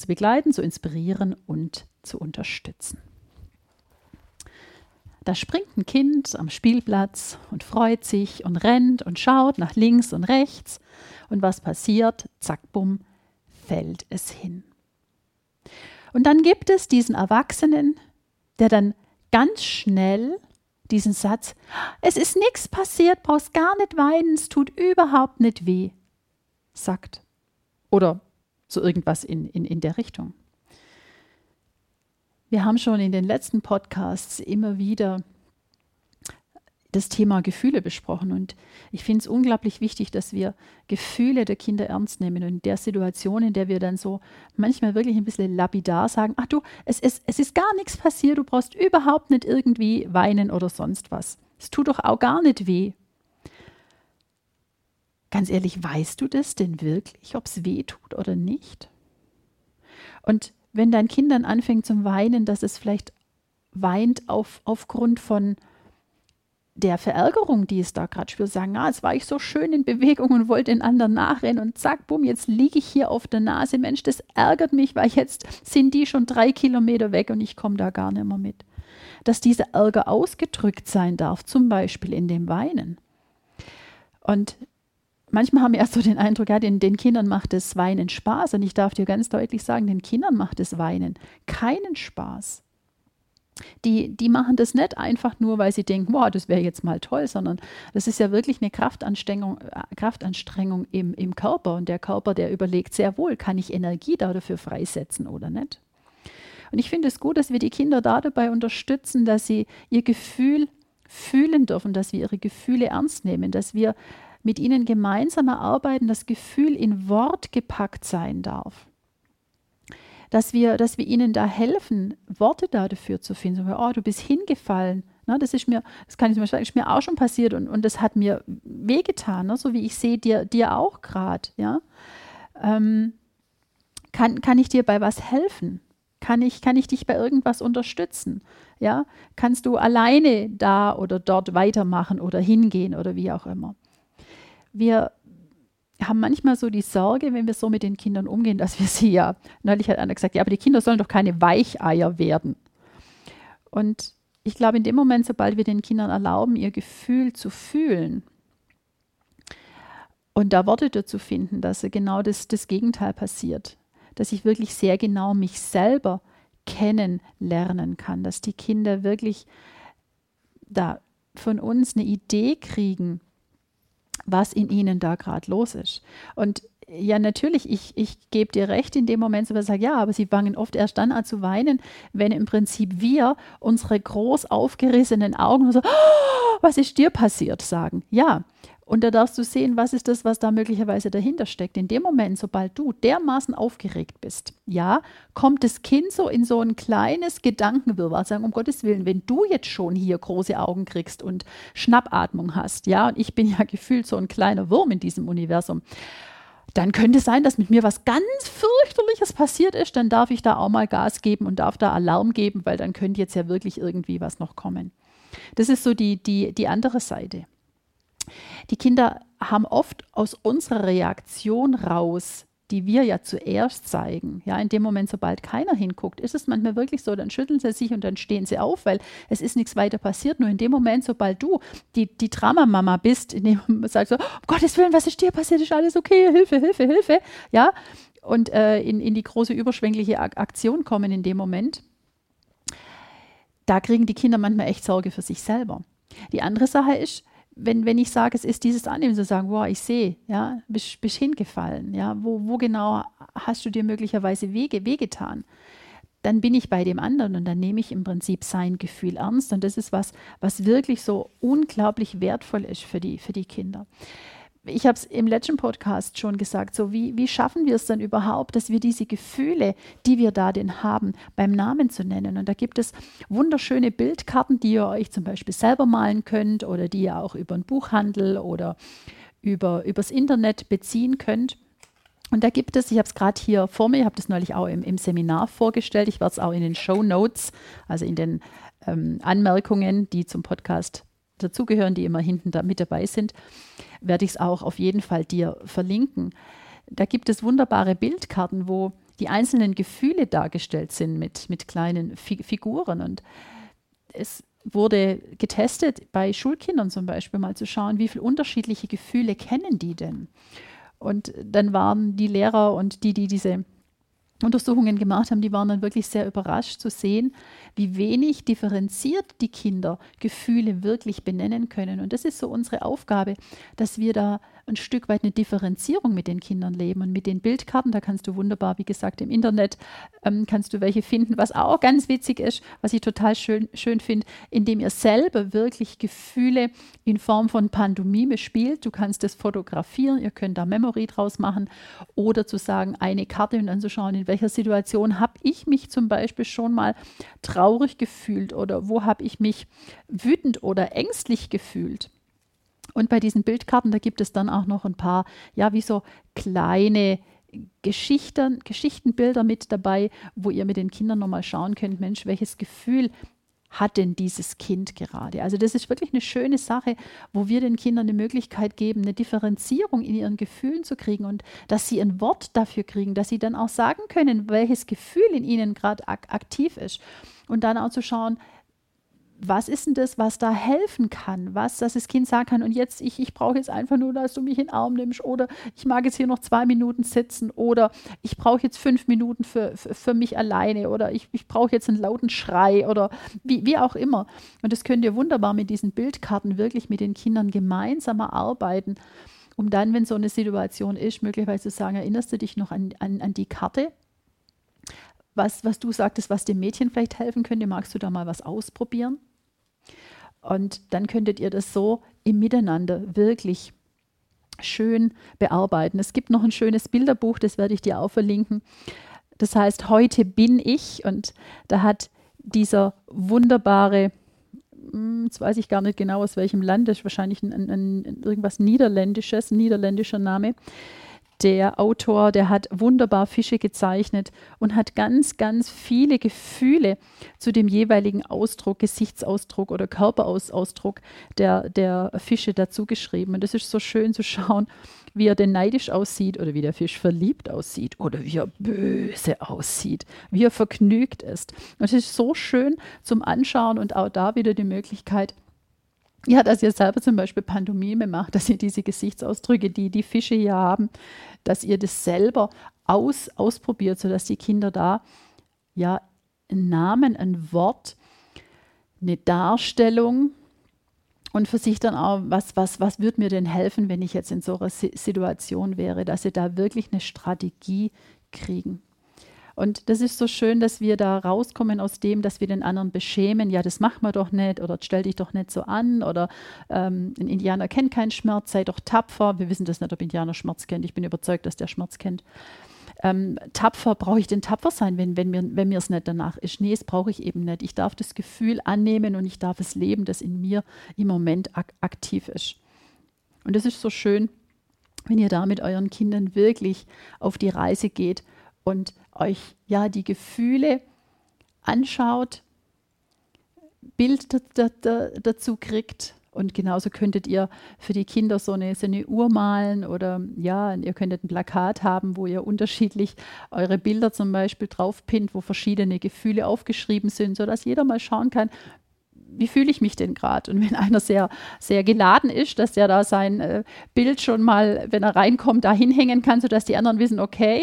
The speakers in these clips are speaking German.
zu begleiten, zu inspirieren und zu unterstützen. Da springt ein Kind am Spielplatz und freut sich und rennt und schaut nach links und rechts. Und was passiert? Zack, bumm, fällt es hin. Und dann gibt es diesen Erwachsenen, der dann ganz schnell diesen Satz, es ist nichts passiert, brauchst gar nicht weinen, es tut überhaupt nicht weh, sagt. Oder so irgendwas in, in, in der Richtung. Wir haben schon in den letzten Podcasts immer wieder das Thema Gefühle besprochen. Und ich finde es unglaublich wichtig, dass wir Gefühle der Kinder ernst nehmen. Und in der Situation, in der wir dann so manchmal wirklich ein bisschen lapidar sagen, ach du, es ist, es ist gar nichts passiert, du brauchst überhaupt nicht irgendwie weinen oder sonst was. Es tut doch auch gar nicht weh. Ganz ehrlich, weißt du das denn wirklich, ob es weh tut oder nicht? Und wenn dein Kind dann anfängt zum Weinen, dass es vielleicht weint auf, aufgrund von der Verärgerung, die es da gerade spürt, sagen, ah, jetzt war ich so schön in Bewegung und wollte den anderen nachrennen und zack, bumm, jetzt liege ich hier auf der Nase. Mensch, das ärgert mich, weil jetzt sind die schon drei Kilometer weg und ich komme da gar nicht mehr mit. Dass dieser Ärger ausgedrückt sein darf, zum Beispiel in dem Weinen. Und manchmal haben wir erst so den Eindruck, ja, den, den Kindern macht das Weinen Spaß. Und ich darf dir ganz deutlich sagen, den Kindern macht das Weinen keinen Spaß. Die, die machen das nicht einfach nur, weil sie denken, wow, das wäre jetzt mal toll, sondern das ist ja wirklich eine Kraftanstrengung, äh, Kraftanstrengung im, im Körper. Und der Körper, der überlegt sehr wohl, kann ich Energie dafür freisetzen oder nicht. Und ich finde es gut, dass wir die Kinder da dabei unterstützen, dass sie ihr Gefühl fühlen dürfen, dass wir ihre Gefühle ernst nehmen, dass wir mit ihnen gemeinsam erarbeiten, das Gefühl in Wort gepackt sein darf. Dass wir, dass wir ihnen da helfen, Worte da dafür zu finden. So, oh, du bist hingefallen. Na, das ist mir, das kann ich zum Beispiel, ist mir auch schon passiert und, und das hat mir wehgetan, ne? so wie ich sehe dir, dir auch gerade. Ja? Ähm, kann, kann ich dir bei was helfen? Kann ich, kann ich dich bei irgendwas unterstützen? Ja? Kannst du alleine da oder dort weitermachen oder hingehen oder wie auch immer? Wir haben manchmal so die Sorge, wenn wir so mit den Kindern umgehen, dass wir sie ja, neulich hat einer gesagt, ja, aber die Kinder sollen doch keine Weicheier werden. Und ich glaube, in dem Moment, sobald wir den Kindern erlauben, ihr Gefühl zu fühlen und da Worte dazu finden, dass genau das, das Gegenteil passiert, dass ich wirklich sehr genau mich selber kennenlernen kann, dass die Kinder wirklich da von uns eine Idee kriegen, was in ihnen da gerade los ist. Und ja, natürlich, ich, ich gebe dir recht in dem Moment, wo ich sage, ja, aber sie fangen oft erst dann an zu weinen, wenn im Prinzip wir unsere groß aufgerissenen Augen so, oh, was ist dir passiert, sagen. Ja, und da darfst du sehen, was ist das, was da möglicherweise dahinter steckt. In dem Moment, sobald du dermaßen aufgeregt bist, ja, kommt das Kind so in so ein kleines Gedankenwirrwarr, sagen, um Gottes Willen, wenn du jetzt schon hier große Augen kriegst und Schnappatmung hast, ja, und ich bin ja gefühlt so ein kleiner Wurm in diesem Universum, dann könnte es sein, dass mit mir was ganz fürchterliches passiert ist, dann darf ich da auch mal Gas geben und darf da Alarm geben, weil dann könnte jetzt ja wirklich irgendwie was noch kommen. Das ist so die, die, die andere Seite. Die Kinder haben oft aus unserer Reaktion raus, die wir ja zuerst zeigen, ja, in dem Moment, sobald keiner hinguckt, ist es manchmal wirklich so, dann schütteln sie sich und dann stehen sie auf, weil es ist nichts weiter passiert. Nur in dem Moment, sobald du die, die Dramamama bist, in dem man sagt so, um Gottes Willen, was ist dir passiert? Ist alles okay? Hilfe, Hilfe, Hilfe, ja, und äh, in, in die große überschwängliche Aktion kommen in dem Moment, da kriegen die Kinder manchmal echt Sorge für sich selber. Die andere Sache ist, wenn, wenn ich sage, es ist dieses Annehmen, zu sagen, wow, ich sehe, ja, bist, bist hingefallen, ja, wo, wo genau hast du dir möglicherweise Wege, wehgetan? Dann bin ich bei dem anderen und dann nehme ich im Prinzip sein Gefühl ernst. Und das ist was, was wirklich so unglaublich wertvoll ist für die, für die Kinder. Ich habe es im letzten Podcast schon gesagt, so wie, wie schaffen wir es dann überhaupt, dass wir diese Gefühle, die wir da denn haben, beim Namen zu nennen. Und da gibt es wunderschöne Bildkarten, die ihr euch zum Beispiel selber malen könnt oder die ihr auch über einen Buchhandel oder über, übers Internet beziehen könnt. Und da gibt es, ich habe es gerade hier vor mir, ich habe das neulich auch im, im Seminar vorgestellt, ich werde es auch in den Show Notes, also in den ähm, Anmerkungen, die zum Podcast dazugehören, die immer hinten da mit dabei sind, werde ich es auch auf jeden Fall dir verlinken. Da gibt es wunderbare Bildkarten, wo die einzelnen Gefühle dargestellt sind mit, mit kleinen Fi Figuren. Und es wurde getestet bei Schulkindern zum Beispiel mal zu schauen, wie viele unterschiedliche Gefühle kennen die denn. Und dann waren die Lehrer und die, die diese Untersuchungen gemacht haben, die waren dann wirklich sehr überrascht zu sehen, wie wenig differenziert die Kinder Gefühle wirklich benennen können. Und das ist so unsere Aufgabe, dass wir da ein Stück weit eine Differenzierung mit den Kindern leben. Und mit den Bildkarten, da kannst du wunderbar, wie gesagt, im Internet ähm, kannst du welche finden, was auch ganz witzig ist, was ich total schön, schön finde, indem ihr selber wirklich Gefühle in Form von Pantomime spielt. Du kannst das fotografieren, ihr könnt da Memory draus machen oder zu sagen, eine Karte und dann zu schauen, in welcher Situation habe ich mich zum Beispiel schon mal traurig gefühlt oder wo habe ich mich wütend oder ängstlich gefühlt. Und bei diesen Bildkarten, da gibt es dann auch noch ein paar, ja, wie so kleine Geschichten, Geschichtenbilder mit dabei, wo ihr mit den Kindern nochmal schauen könnt, Mensch, welches Gefühl hat denn dieses Kind gerade? Also das ist wirklich eine schöne Sache, wo wir den Kindern eine Möglichkeit geben, eine Differenzierung in ihren Gefühlen zu kriegen und dass sie ein Wort dafür kriegen, dass sie dann auch sagen können, welches Gefühl in ihnen gerade ak aktiv ist. Und dann auch zu schauen, was ist denn das, was da helfen kann? Was, dass das Kind sagen kann, und jetzt, ich, ich brauche jetzt einfach nur, dass du mich in den Arm nimmst, oder ich mag jetzt hier noch zwei Minuten sitzen, oder ich brauche jetzt fünf Minuten für, für, für, mich alleine, oder ich, ich brauche jetzt einen lauten Schrei, oder wie, wie auch immer. Und das könnt ihr wunderbar mit diesen Bildkarten wirklich mit den Kindern gemeinsam erarbeiten, um dann, wenn so eine Situation ist, möglicherweise zu sagen, erinnerst du dich noch an, an, an die Karte? Was, was du sagtest, was dem Mädchen vielleicht helfen könnte, magst du da mal was ausprobieren? Und dann könntet ihr das so im Miteinander wirklich schön bearbeiten. Es gibt noch ein schönes Bilderbuch, das werde ich dir auch verlinken. Das heißt, heute bin ich und da hat dieser wunderbare, hm, jetzt weiß ich gar nicht genau aus welchem Land, das ist wahrscheinlich ein, ein, irgendwas Niederländisches, niederländischer Name, der Autor, der hat wunderbar Fische gezeichnet und hat ganz, ganz viele Gefühle zu dem jeweiligen Ausdruck, Gesichtsausdruck oder Körperausdruck der, der Fische dazu geschrieben. Und das ist so schön zu schauen, wie er denn neidisch aussieht oder wie der Fisch verliebt aussieht oder wie er böse aussieht, wie er vergnügt ist. Und es ist so schön zum Anschauen und auch da wieder die Möglichkeit, ja, dass ihr selber zum Beispiel Pantomime macht, dass ihr diese Gesichtsausdrücke, die die Fische hier haben, dass ihr das selber aus, ausprobiert, sodass die Kinder da ja einen Namen, ein Wort, eine Darstellung und für sich dann auch, was, was, was würde mir denn helfen, wenn ich jetzt in so einer Situation wäre, dass sie da wirklich eine Strategie kriegen. Und das ist so schön, dass wir da rauskommen aus dem, dass wir den anderen beschämen. Ja, das machen wir doch nicht oder stell dich doch nicht so an oder ähm, ein Indianer kennt keinen Schmerz, sei doch tapfer. Wir wissen das nicht, ob Indianer Schmerz kennt. Ich bin überzeugt, dass der Schmerz kennt. Ähm, tapfer, brauche ich denn tapfer sein, wenn, wenn mir wenn es nicht danach ist? Nee, das brauche ich eben nicht. Ich darf das Gefühl annehmen und ich darf es leben, das in mir im Moment ak aktiv ist. Und das ist so schön, wenn ihr da mit euren Kindern wirklich auf die Reise geht und euch ja die Gefühle anschaut, Bild dazu kriegt. Und genauso könntet ihr für die Kinder so eine, so eine Uhr malen oder ja, ihr könntet ein Plakat haben, wo ihr unterschiedlich eure Bilder zum Beispiel draufpinnt, wo verschiedene Gefühle aufgeschrieben sind, sodass jeder mal schauen kann, wie fühle ich mich denn gerade? Und wenn einer sehr, sehr geladen ist, dass der da sein äh, Bild schon mal, wenn er reinkommt, da hinhängen kann, sodass die anderen wissen, okay,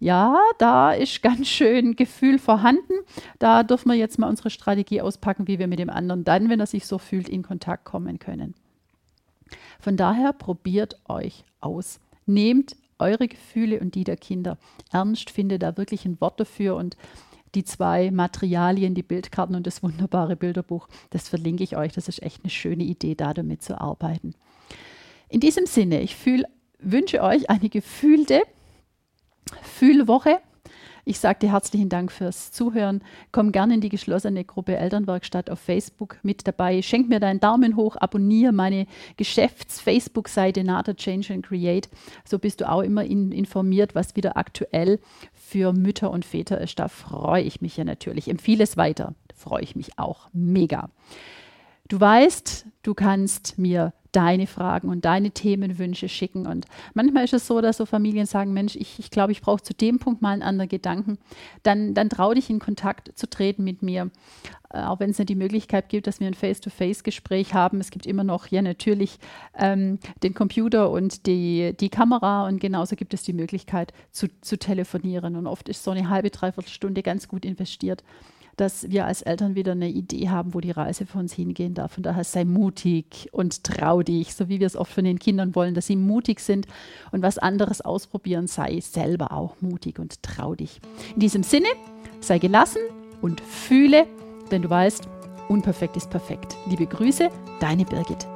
ja, da ist ganz schön Gefühl vorhanden. Da dürfen wir jetzt mal unsere Strategie auspacken, wie wir mit dem anderen dann, wenn er sich so fühlt, in Kontakt kommen können. Von daher probiert euch aus. Nehmt eure Gefühle und die der Kinder ernst, findet da wirklich ein Wort dafür und die zwei Materialien, die Bildkarten und das wunderbare Bilderbuch, das verlinke ich euch. Das ist echt eine schöne Idee, da damit zu arbeiten. In diesem Sinne, ich fühl, wünsche euch eine gefühlte Fühlwoche. Ich sage dir herzlichen Dank fürs Zuhören. Komm gerne in die geschlossene Gruppe Elternwerkstatt auf Facebook mit dabei. Schenk mir deinen Daumen hoch, abonniere meine Geschäfts-Facebook-Seite Nata Change and Create. So bist du auch immer in, informiert, was wieder aktuell für Mütter und Väter ist. Da freue ich mich ja natürlich. Empfehle es weiter. Freue ich mich auch mega. Du weißt, du kannst mir deine Fragen und deine Themenwünsche schicken. Und manchmal ist es so, dass so Familien sagen, Mensch, ich, ich glaube, ich brauche zu dem Punkt mal einen anderen Gedanken. Dann, dann trau dich in Kontakt zu treten mit mir. Äh, auch wenn es nicht die Möglichkeit gibt, dass wir ein Face-to-Face-Gespräch haben. Es gibt immer noch, ja, natürlich ähm, den Computer und die, die Kamera und genauso gibt es die Möglichkeit zu, zu telefonieren. Und oft ist so eine halbe, dreiviertel Stunde ganz gut investiert dass wir als Eltern wieder eine Idee haben, wo die Reise für uns hingehen darf. Von daher sei mutig und trau dich, so wie wir es oft von den Kindern wollen, dass sie mutig sind und was anderes ausprobieren, sei selber auch mutig und trau dich. In diesem Sinne, sei gelassen und fühle, denn du weißt, unperfekt ist perfekt. Liebe Grüße, deine Birgit.